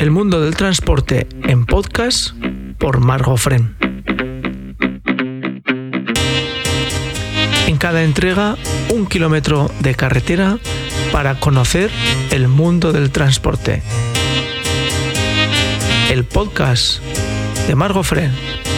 El mundo del transporte en podcast por Margo Fren. En cada entrega, un kilómetro de carretera para conocer el mundo del transporte. El podcast de Margo Fren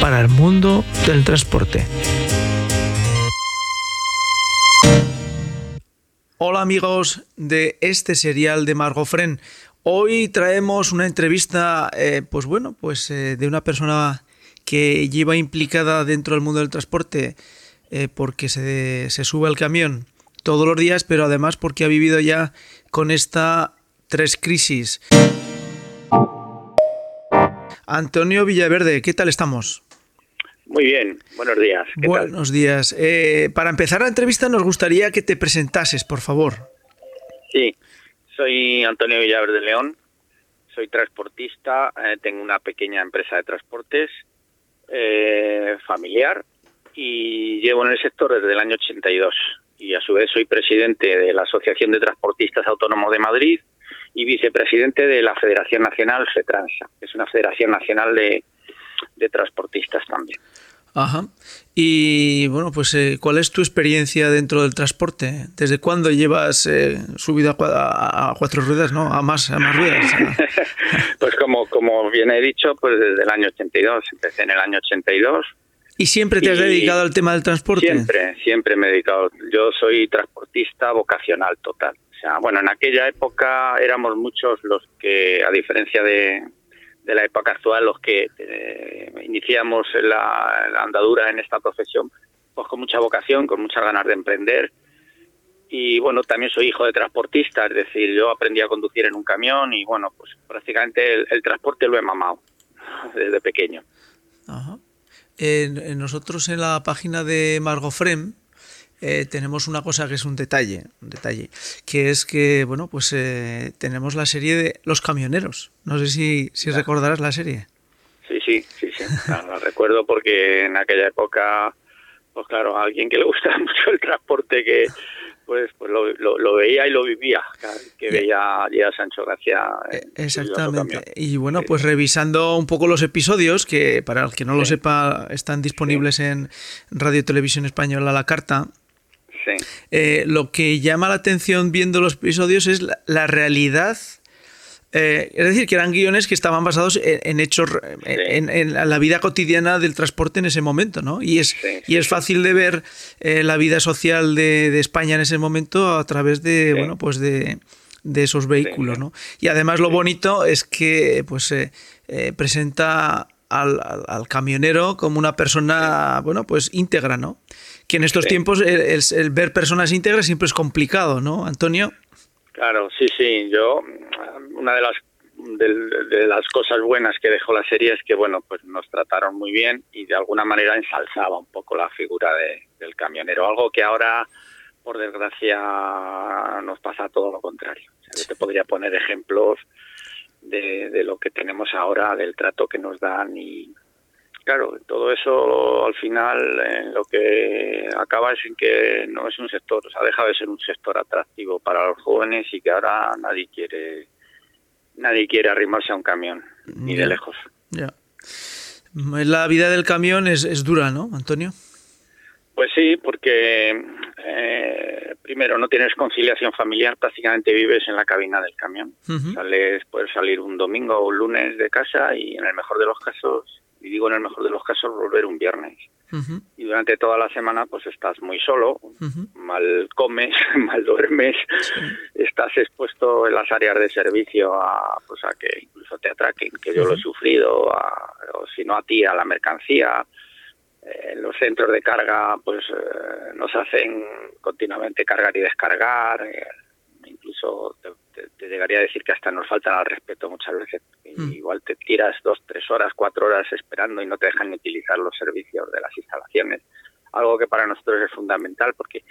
para el mundo del transporte. Hola amigos de este serial de Margo Fren. Hoy traemos una entrevista, eh, pues bueno, pues eh, de una persona que lleva implicada dentro del mundo del transporte eh, porque se, se sube al camión todos los días, pero además porque ha vivido ya con esta tres crisis. Antonio Villaverde, ¿qué tal estamos? Muy bien, buenos días. ¿qué tal? Buenos días. Eh, para empezar la entrevista nos gustaría que te presentases, por favor. Sí, soy Antonio Villaverde León, soy transportista, eh, tengo una pequeña empresa de transportes eh, familiar y llevo en el sector desde el año 82 y a su vez soy presidente de la Asociación de Transportistas Autónomos de Madrid y vicepresidente de la Federación Nacional FETRANSA, que es una federación nacional de, de transportistas también. Ajá. Y bueno, pues eh, ¿cuál es tu experiencia dentro del transporte? ¿Desde cuándo llevas eh, subido a, a- cuatro ruedas, no? A más, a más ruedas. pues como, como bien he dicho, pues desde el año 82, empecé en el año 82 ¿Y siempre te has dedicado al tema del transporte? Siempre, siempre me he dedicado. Yo soy transportista vocacional total. O sea, bueno, en aquella época éramos muchos los que, a diferencia de, de la época actual, los que eh, iniciamos la, la andadura en esta profesión, pues con mucha vocación, con muchas ganas de emprender. Y bueno, también soy hijo de transportista, es decir, yo aprendí a conducir en un camión y bueno, pues prácticamente el, transporte lo he mamado desde pequeño. Nosotros en la página de Margo Frem eh, tenemos una cosa que es un detalle, un detalle, que es que bueno, pues eh, tenemos la serie de Los camioneros. No sé si, si recordarás la serie. Sí, sí, sí, sí. Claro, lo recuerdo porque en aquella época, pues claro, a alguien que le gustaba mucho el transporte que pues pues lo, lo, lo veía y lo vivía, que veía allí a Sancho García. Eh, Exactamente. Y bueno, pues revisando un poco los episodios, que para el que no lo sepa, están disponibles en Radio Televisión Española la carta. Sí, eh, lo que llama la atención viendo los episodios es la, la realidad. eh, es decir, que eran guiones que estaban basados en, en hechos, en, en la vida cotidiana del transporte en ese momento, ¿no? Y es, Sí, y es fácil de ver eh, la vida social de, de España en ese momento a través de, bueno, pues de, de esos vehículos. ¿no? Y además lo bonito es que, pues, presenta al, al- al camionero como una persona, bueno, pues íntegra, ¿no? Que en estos Sí. tiempos el, el- el ver personas íntegras siempre es complicado, ¿no, Antonio? claro, sí, sí. Yo, una de las de, de las cosas buenas que dejó la serie es que, bueno, pues nos trataron muy bien y de alguna manera ensalzaba un poco la figura de- del camionero, algo que ahora, por desgracia, nos pasa todo lo contrario. O sea, yo te podría poner ejemplos de, de lo que tenemos ahora, del trato que nos dan y, claro, todo eso al final eh, lo que acaba es en que no es un sector, o sea, ha dejado de ser un sector atractivo para los jóvenes y que ahora nadie quiere nadie quiere arrimarse a un camión, ni de lejos. Ya. La vida del camión es, es dura, ¿no, Antonio? Pues sí, porque eh, primero no tienes conciliación familiar, prácticamente vives en la cabina del camión. Ujú. Sales, puedes salir un domingo o un lunes de casa y en el mejor de los casos, y digo en el mejor de los casos, volver un viernes. Y durante toda la semana pues estás muy solo, mal comes, mal duermes, estás expuesto en las áreas de servicio a, pues a que incluso te atraquen, que yo lo he sufrido, a- o si no a ti, a la mercancía. Eh, En los centros de carga pues eh, nos hacen continuamente cargar y descargar, eh, incluso te, te- te llegaría a decir que hasta nos faltan al respeto muchas veces. Y Mm. Igual te tiras dos, tres horas, cuatro horas esperando y no te dejan utilizar los servicios de las instalaciones algo que para nosotros es fundamental porque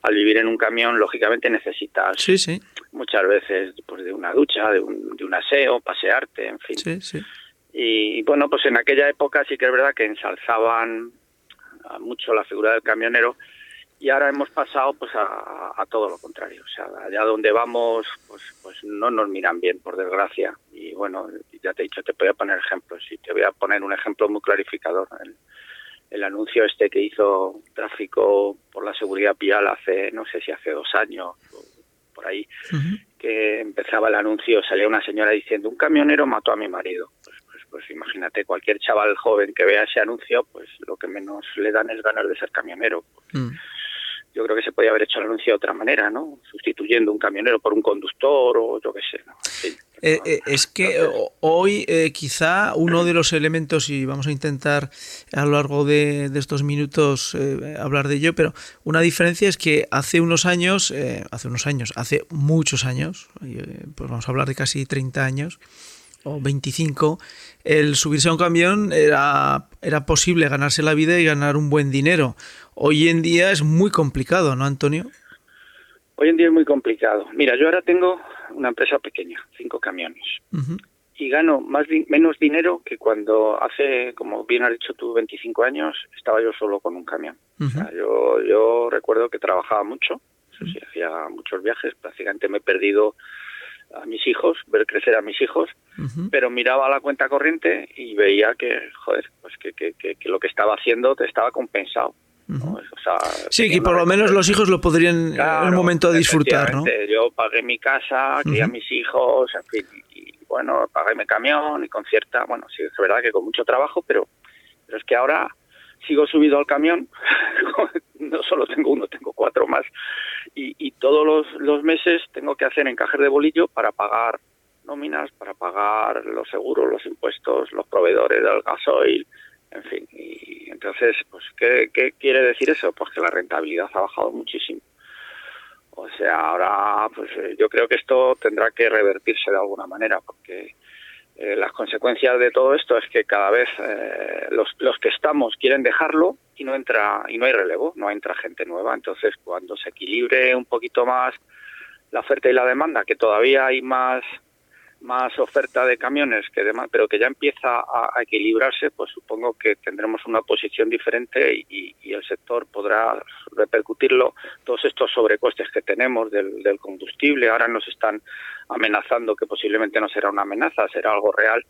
al vivir en un camión lógicamente necesitas Sí, sí, muchas veces pues de una ducha, de un, de un aseo, pasearte, en fin. sí, sí. Y bueno, pues en aquella época sí que es verdad que ensalzaban a mucho la figura del camionero y ahora hemos pasado pues a, a todo lo contrario. O sea, allá donde vamos pues, pues no nos miran bien, por desgracia. Y bueno, ya te he dicho, te voy a poner ejemplos y te voy a poner un ejemplo muy clarificador. El, el anuncio este que hizo tráfico por la seguridad vial hace, no sé si hace dos años, por ahí, que empezaba el anuncio, salía una señora diciendo, un camionero mató a mi marido. Pues, pues, pues, imagínate, cualquier chaval joven que vea ese anuncio, pues lo que menos le dan es ganas de ser camionero. Mm yo creo que se podía haber hecho el anuncio de otra manera, ¿no? Sustituyendo un camionero por un conductor o yo qué sé. ¿no? Eh, eh, es que hoy eh, quizá uno de los elementos, y vamos a intentar a lo largo de, estos minutos hablar de ello, pero una diferencia es que hace unos años, hace unos años, hace muchos años, pues vamos a hablar de casi 30 años, o 25, el subirse a un camión era, era posible ganarse la vida y ganar un buen dinero. Hoy en día es muy complicado, ¿no, Antonio? Hoy en día es muy complicado. Mira, yo ahora tengo una empresa pequeña, cinco camiones, y gano más menos dinero que cuando hace, como bien has dicho tú, 25 años, estaba yo solo con un camión. yo, yo recuerdo que trabajaba mucho, sí, hacía muchos viajes, prácticamente me he perdido a mis hijos, ver crecer a mis hijos, pero miraba la cuenta corriente y veía que, joder, pues que, que, que, lo que estaba haciendo te estaba compensado. sí, que por lo menos los hijos lo podrían en un momento disfrutar, ¿no? Yo pagué mi casa, crié a mis hijos, en fin, y, bueno, pagué mi camión y con cierta, bueno, sí, es verdad que con mucho trabajo, pero, pero es que ahora sigo subido al camión, no solo tengo uno, tengo cuatro más, y, todos los, los, meses tengo que hacer encajes de bolillo para pagar nóminas, para pagar los seguros, los impuestos, los proveedores del gasoil, en fin. Y entonces, pues, ¿qué, ¿qué quiere decir eso? Pues que la rentabilidad ha bajado muchísimo. O sea, ahora, pues eh, yo creo que esto tendrá que revertirse de alguna manera, porque eh, las consecuencias de todo esto es que cada vez eh, los, los que estamos quieren dejarlo y no entra y no hay relevo, no entra gente nueva. Entonces, cuando se equilibre un poquito más la oferta y la demanda, que todavía hay más más oferta de camiones que demás, pero que ya empieza a, equilibrarse, pues supongo que tendremos una posición diferente y, el sector podrá repercutirlo. Todos estos sobrecostes que tenemos del, del, combustible ahora nos están amenazando que posiblemente no será una amenaza, será algo real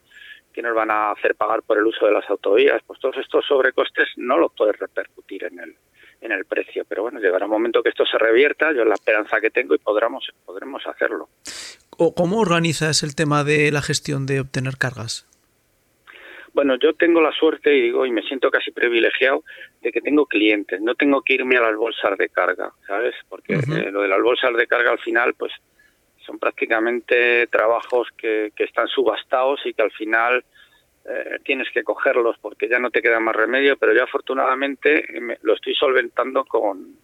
que nos van a hacer pagar por el uso de las autovías. Pues todos estos sobrecostes no los puedes repercutir en el en el precio, pero bueno, llegará un momento que esto se revierta, yo la esperanza que tengo y podremos podremos hacerlo. ¿Cómo organizas el tema de la gestión de obtener cargas? Bueno, yo tengo la suerte y digo y me siento casi privilegiado de que tengo clientes, no tengo que irme a las bolsas de carga, ¿sabes? Porque eh, lo de las bolsas de carga al final, pues son prácticamente trabajos que, están subastados y que al final eh, tienes que cogerlos porque ya no te queda más remedio, pero yo afortunadamente lo estoy solventando con,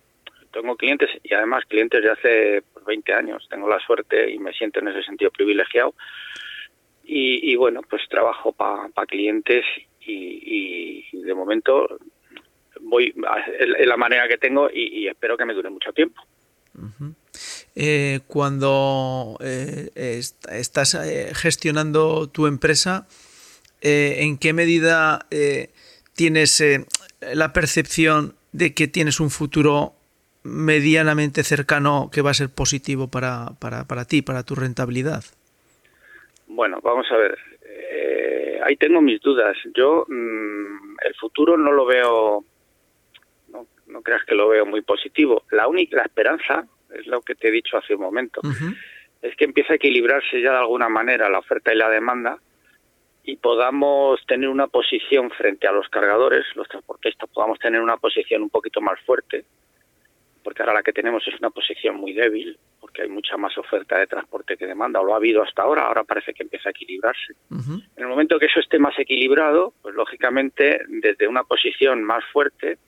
tengo clientes y además clientes de hace 20 años. Tengo la suerte y me siento en ese sentido privilegiado. Y, bueno, pues trabajo para clientes y, de momento voy en la manera que tengo y, espero que me dure mucho tiempo. Eh, cuando eh, estás eh, gestionando tu empresa, ¿en qué medida tienes la percepción de que tienes un futuro medianamente cercano que va a ser positivo para, para, para ti, para tu rentabilidad? Bueno, vamos a ver. Ahí tengo mis dudas. Yo mm, el futuro no lo veo, no, creas que lo veo muy positivo. La única esperanza, es lo que te he dicho hace un momento, es que empieza a equilibrarse ya de alguna manera la oferta y la demanda y podamos tener una posición frente a los cargadores, los transportistas, podamos tener una posición un poquito más fuerte porque ahora la que tenemos es una posición muy débil, porque hay mucha más oferta de transporte que demanda, o lo ha habido hasta ahora, ahora parece que empieza a equilibrarse. En el momento que eso esté más equilibrado, pues lógicamente desde una posición más fuerte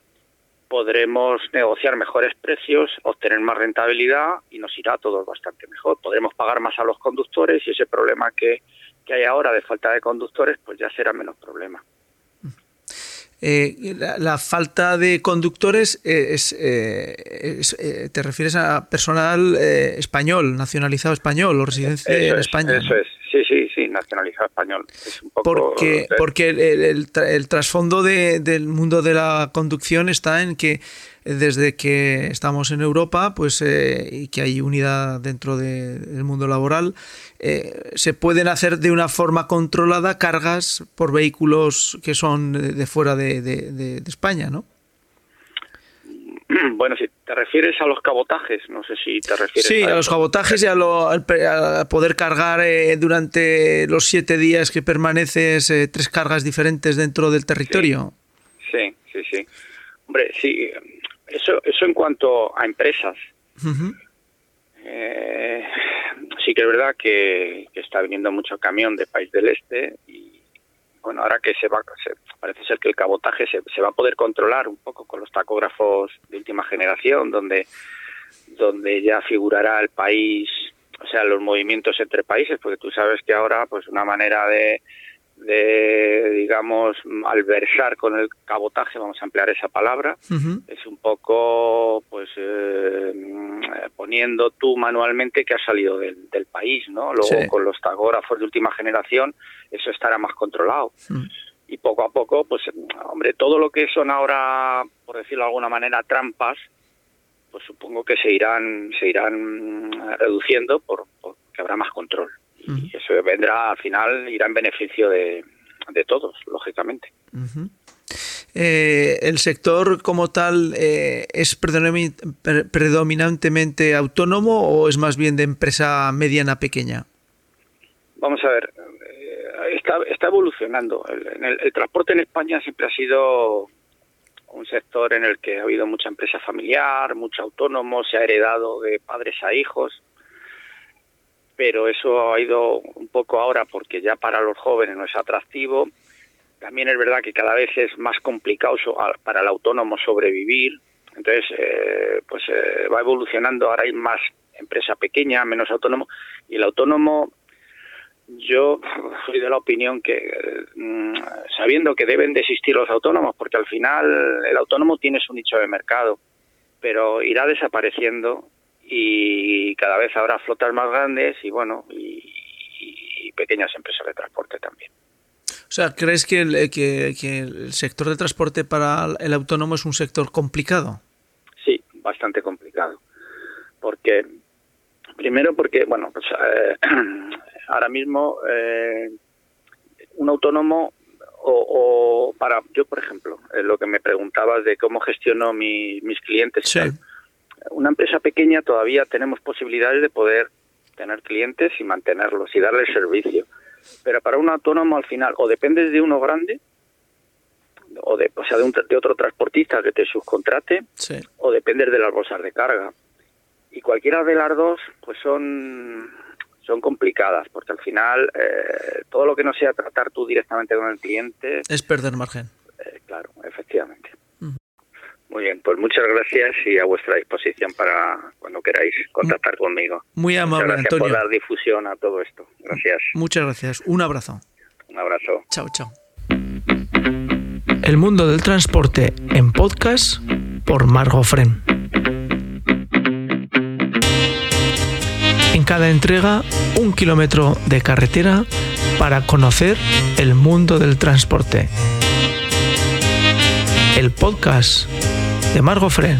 podremos negociar mejores precios, obtener más rentabilidad y nos irá todo bastante mejor. Podremos pagar más a los conductores y ese problema que, que hay ahora de falta de conductores, pues ya será menos problema. Eh, la, falta de conductores eh, es, eh, te refieres a personal español, nacionalizado español o residencia en España. Eso es, Sí, sí, sí, nacionalizado español. Es un poco porque porque el, trasfondo del mundo de la conducción está en que desde que estamos en Europa pues eh, y que hay unidad dentro del mundo laboral, eh, se pueden hacer de una forma controlada cargas por vehículos que son de, fuera de España, ¿no? Bueno, si te refieres a los cabotajes, no sé si te refieres sí, a, los cabotajes y a, lo, poder cargar eh, durante los siete días que permaneces eh, tres cargas diferentes dentro del territorio. Sí, sí, sí. Hombre, sí, eso, eso en cuanto a empresas. Eh, sí que es verdad que, que, está viniendo mucho camión de país del este y bueno, ahora que se va, parece ser que el cabotaje se, se, va a poder controlar un poco con los tacógrafos de última generación, donde, donde ya figurará el país, o sea, los movimientos entre países, porque tú sabes que ahora, pues una manera de, de, digamos, alversar con el cabotaje, vamos a emplear esa palabra, es un poco, pues, eh, poniendo tú manualmente que has salido del, país, ¿no? Luego con los tagógrafos de última generación, eso estará más controlado. Y poco a poco, pues, hombre, todo lo que son ahora, por decirlo de alguna manera, trampas, pues supongo que se irán, se irán reduciendo por, porque habrá más control. Y eso vendrá, al final, irá en beneficio de, todos, lógicamente. Eh, ¿El sector como tal eh, es predominantemente autónomo o es más bien de empresa mediana pequeña? Vamos a ver, eh, está, está evolucionando. el, transporte en España siempre ha sido un sector en el que ha habido mucha empresa familiar, mucho autónomo, se ha heredado de padres a hijos pero eso ha ido un poco ahora porque ya para los jóvenes no es atractivo. También es verdad que cada vez es más complicado para el autónomo sobrevivir. Entonces, eh, pues eh, va evolucionando. Ahora hay más empresa pequeña, menos autónomo. Y el autónomo, yo soy de la opinión que, mm, sabiendo que deben de existir los autónomos, porque al final el autónomo tiene su nicho de mercado, pero irá desapareciendo y cada vez habrá flotas más grandes y bueno y, pequeñas empresas de transporte también. O sea, ¿crees que el, que, el sector de transporte para el autónomo es un sector complicado? Sí, bastante complicado. Porque, primero porque, bueno, pues eh, ahora mismo eh, un autónomo o, para, yo por ejemplo, eh, lo que me preguntabas de cómo gestiono mis clientes, sí una empresa pequeña todavía tenemos posibilidades de poder tener clientes y mantenerlos y darles servicio. Pero para un autónomo al final o dependes de uno grande o de, o sea, de, un, de otro transportista que te subcontrate o dependes de las bolsas de carga. Y cualquiera de las dos pues son son complicadas porque al final eh, todo lo que no sea tratar tú directamente con el cliente es perder margen. Eh, claro, efectivamente. Muy bien, pues muchas gracias y a vuestra disposición para cuando queráis contactar conmigo. Muy amable, muchas gracias por dar difusión a todo esto. Gracias. Muchas gracias. Un abrazo. Un abrazo. Chao, chao. El mundo del transporte en podcast por Margo Fren. En cada entrega, un kilómetro de carretera para conocer el mundo del transporte. El podcast de Margo Fren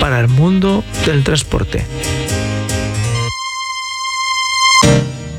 para el mundo del transporte.